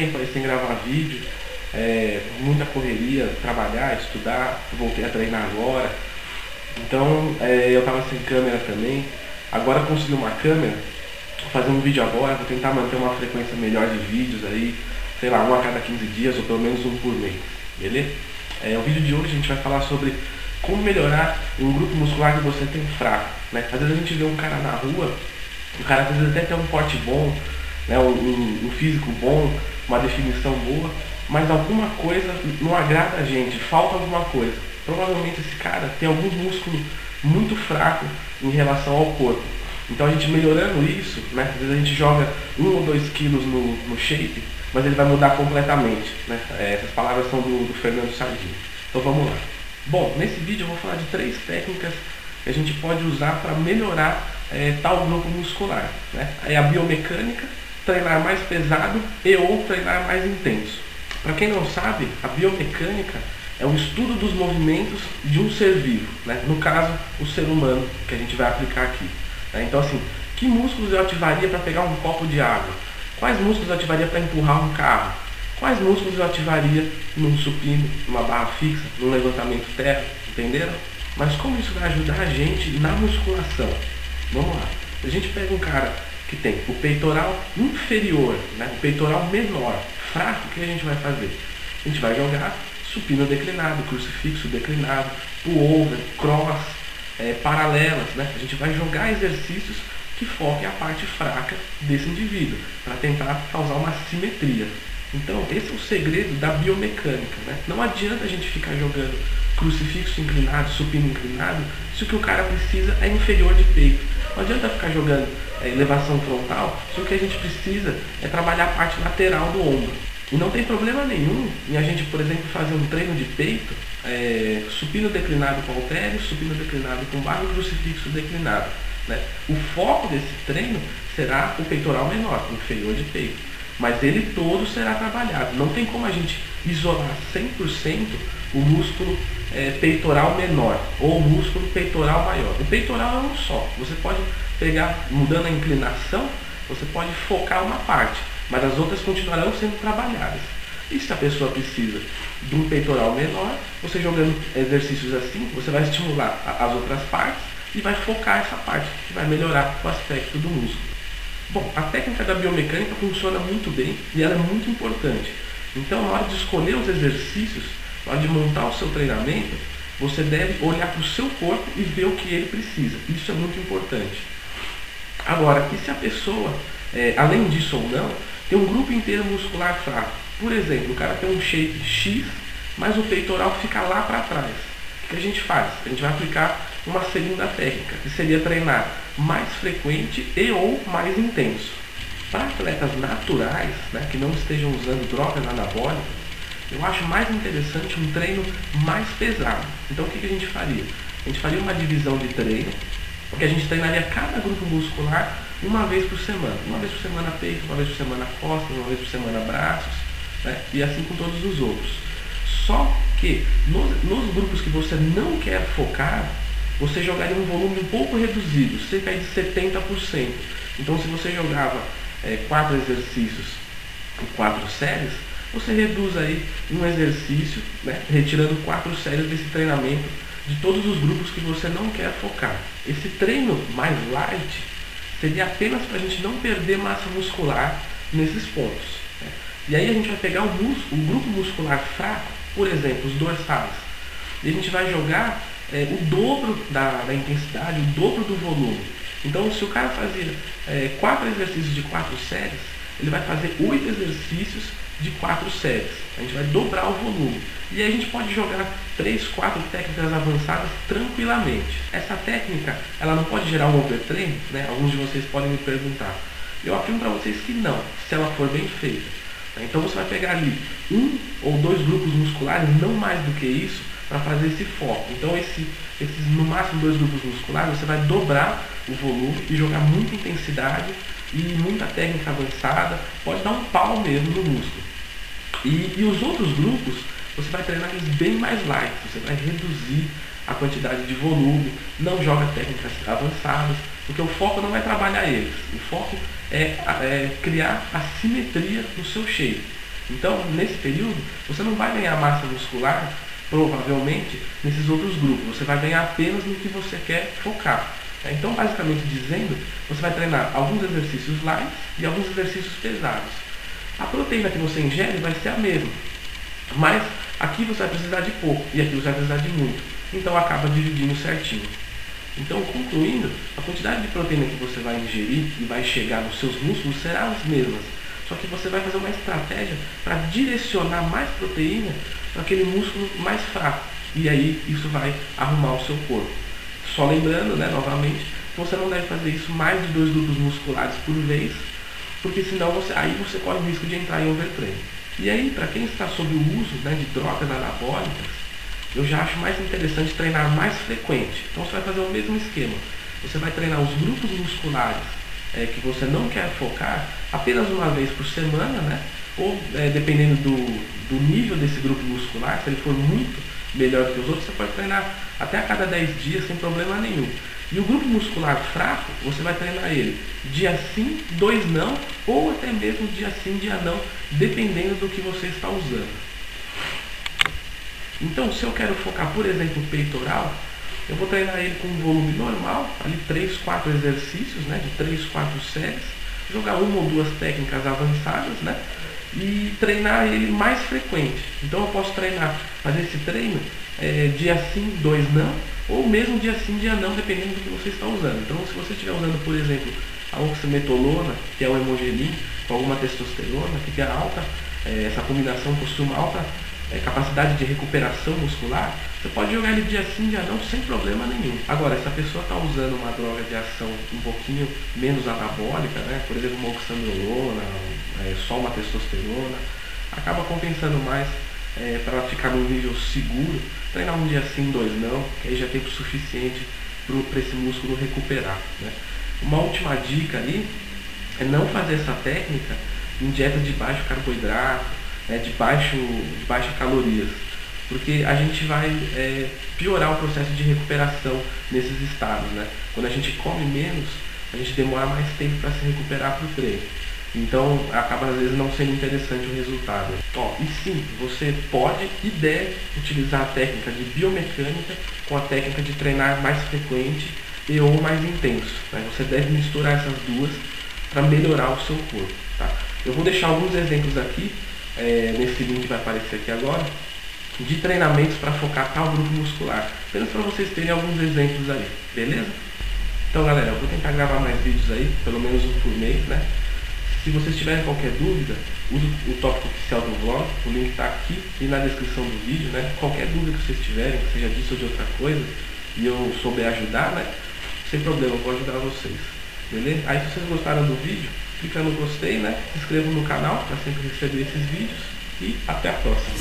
tempo aí sem gravar vídeo, é, muita correria, trabalhar, estudar, voltei a treinar agora. Então é, eu tava sem câmera também. Agora consegui uma câmera, vou fazer um vídeo agora, vou tentar manter uma frequência melhor de vídeos aí, sei lá, um a cada 15 dias ou pelo menos um por mês, beleza? É, o vídeo de hoje a gente vai falar sobre como melhorar um grupo muscular que você tem fraco. Né? Às vezes a gente vê um cara na rua, o cara às vezes até tem um porte bom, né? um, um, físico bom, uma definição boa, mas alguma coisa não agrada a gente, falta alguma coisa. Provavelmente esse cara tem algum músculo muito fraco em relação ao corpo. Então a gente melhorando isso, né? Às vezes a gente joga um ou dois quilos no, no shape, mas ele vai mudar completamente. Né? É, essas palavras são do, do Fernando Sardinha. Então vamos lá. Bom, nesse vídeo eu vou falar de três técnicas que a gente pode usar para melhorar é, tal grupo muscular. Né? É a biomecânica, treinar mais pesado e ou treinar mais intenso. Para quem não sabe, a biomecânica é o estudo dos movimentos de um ser vivo, né? no caso, o ser humano, que a gente vai aplicar aqui. Né? Então, assim, que músculos eu ativaria para pegar um copo de água? Quais músculos eu ativaria para empurrar um carro? Quais músculos eu ativaria num supino, numa barra fixa, num levantamento terra? Entenderam? Mas como isso vai ajudar a gente na musculação? Vamos lá. A gente pega um cara que tem o peitoral inferior, né? o peitoral menor, fraco, o que a gente vai fazer? A gente vai jogar supino declinado, crucifixo declinado, pullover, cross, é, paralelas. Né? A gente vai jogar exercícios que foquem a parte fraca desse indivíduo, para tentar causar uma simetria. Então, esse é o segredo da biomecânica. Né? Não adianta a gente ficar jogando crucifixo inclinado, supino inclinado, se o que o cara precisa é inferior de peito. Não adianta ficar jogando é, elevação frontal, se o que a gente precisa é trabalhar a parte lateral do ombro. E não tem problema nenhum em a gente, por exemplo, fazer um treino de peito, é, supino declinado com halteres, supino declinado com barra e crucifixo declinado. Né? O foco desse treino será o peitoral menor, inferior de peito. Mas ele todo será trabalhado. Não tem como a gente isolar 100% o músculo é, peitoral menor ou o músculo peitoral maior. O peitoral é um só. Você pode pegar, mudando a inclinação, você pode focar uma parte, mas as outras continuarão sendo trabalhadas. E se a pessoa precisa de um peitoral menor, você jogando exercícios assim, você vai estimular as outras partes e vai focar essa parte, que vai melhorar o aspecto do músculo. Bom, a técnica da biomecânica funciona muito bem e ela é muito importante. Então, na hora de escolher os exercícios, na hora de montar o seu treinamento, você deve olhar para o seu corpo e ver o que ele precisa. Isso é muito importante. Agora, e se a pessoa, é, além disso ou não, tem um grupo inteiro muscular fraco? Por exemplo, o cara tem um shape X, mas o peitoral fica lá para trás. Que a gente faz? A gente vai aplicar uma segunda técnica, que seria treinar mais frequente e ou mais intenso. Para atletas naturais, né, que não estejam usando drogas anabólicas, eu acho mais interessante um treino mais pesado. Então o que, que a gente faria? A gente faria uma divisão de treino, que a gente treinaria cada grupo muscular uma vez por semana. Uma vez por semana peito, uma vez por semana costas, uma vez por semana braços, né? e assim com todos os outros. Só que nos, nos grupos que você não quer focar, você jogaria um volume um pouco reduzido, cerca de 70%. Então, se você jogava é, quatro exercícios em quatro séries, você reduz aí um exercício, né, retirando quatro séries desse treinamento de todos os grupos que você não quer focar. Esse treino mais light seria apenas para a gente não perder massa muscular nesses pontos. Né? E aí a gente vai pegar o, o grupo muscular fraco, por exemplo, os dorsais, e a gente vai jogar é, o dobro da, da, intensidade, o dobro do volume. Então, se o cara fazia é, quatro exercícios de quatro séries, ele vai fazer oito exercícios de quatro séries. A gente vai dobrar o volume. E a gente pode jogar três, quatro técnicas avançadas tranquilamente. Essa técnica, ela não pode gerar um overtraining, né? Alguns de vocês podem me perguntar. Eu afirmo para vocês que não, se ela for bem feita. Então você vai pegar ali um ou dois grupos musculares, não mais do que isso, para fazer esse foco. Então, esse, esses no máximo dois grupos musculares, você vai dobrar o volume e jogar muita intensidade e muita técnica avançada. Pode dar um pau mesmo no músculo. E, e os outros grupos, você vai treinar eles bem mais light. Você vai reduzir a quantidade de volume, não joga técnicas avançadas, porque o foco não é trabalhar eles. O foco é, é criar a simetria no seu shape. Então, nesse período, você não vai ganhar massa muscular, provavelmente, nesses outros grupos. Você vai ganhar apenas no que você quer focar. Então, basicamente dizendo, você vai treinar alguns exercícios light e alguns exercícios pesados. A proteína que você ingere vai ser a mesma, mas aqui você vai precisar de pouco e aqui você vai precisar de muito. Então, acaba dividindo certinho. Então, concluindo, a quantidade de proteína que você vai ingerir e vai chegar nos seus músculos será as mesmas. Só que você vai fazer uma estratégia para direcionar mais proteína para aquele músculo mais fraco. E aí isso vai arrumar o seu corpo. Só lembrando, né, novamente, você não deve fazer isso mais de dois grupos musculares por vez, porque senão você, aí você corre o risco de entrar em overtraining. E aí, para quem está sob o uso né, de drogas anabólicas, eu já acho mais interessante treinar mais frequente. Então você vai fazer o mesmo esquema. Você vai treinar os grupos musculares é, que você não quer focar apenas uma vez por semana, né? Ou é, dependendo do, do nível desse grupo muscular, se ele for muito melhor que os outros, você pode treinar até a cada 10 dias sem problema nenhum. E o grupo muscular fraco, você vai treinar ele dia sim, dois não, ou até mesmo dia sim, dia não, dependendo do que você está usando. Então, se eu quero focar, por exemplo, peitoral, eu vou treinar ele com um volume normal, ali 3, 4 exercícios, né, de 3, 4 séries, jogar uma ou duas técnicas avançadas, né, e treinar ele mais frequente. Então eu posso treinar, fazer esse treino é, dia sim, dois não, ou mesmo dia sim, dia não, dependendo do que você está usando. Então se você estiver usando, por exemplo, a oximetolona, que é o hemogelim, com alguma testosterona, que tem alta, é, essa combinação possui uma alta é, capacidade de recuperação muscular, você pode jogar ele dia sim, dia não, sem problema nenhum. Agora, se a pessoa está usando uma droga de ação um pouquinho menos anabólica, né, por exemplo, uma oxandrolona, é, só uma testosterona, acaba compensando mais é, para ela ficar num nível seguro, treinar um dia sim, dois não, que aí já é tempo suficiente para esse músculo recuperar. Né. Uma última dica ali é não fazer essa técnica em dieta de baixo carboidrato, né, de, baixo, de baixa calorias, porque a gente vai é, piorar o processo de recuperação nesses estados. Né? Quando a gente come menos, a gente demora mais tempo para se recuperar para o treino. Então acaba às vezes não sendo interessante o resultado. Ó, e sim, você pode e deve utilizar a técnica de biomecânica com a técnica de treinar mais frequente e ou mais intenso. Né? Você deve misturar essas duas para melhorar o seu corpo. Tá? Eu vou deixar alguns exemplos aqui é, nesse link que vai aparecer aqui agora, de treinamentos para focar tal grupo muscular. Apenas para vocês terem alguns exemplos aí, beleza? Então galera, eu vou tentar gravar mais vídeos aí, pelo menos um por mês, né? Se vocês tiverem qualquer dúvida, use o tópico oficial do vlog, o link está aqui e na descrição do vídeo, né? Qualquer dúvida que vocês tiverem, seja disso ou de outra coisa, e eu souber ajudar, né? Sem problema, eu vou ajudar vocês. Beleza? Aí se vocês gostaram do vídeo, clica no gostei, né? Se inscreva no canal para sempre receber esses vídeos e até a próxima.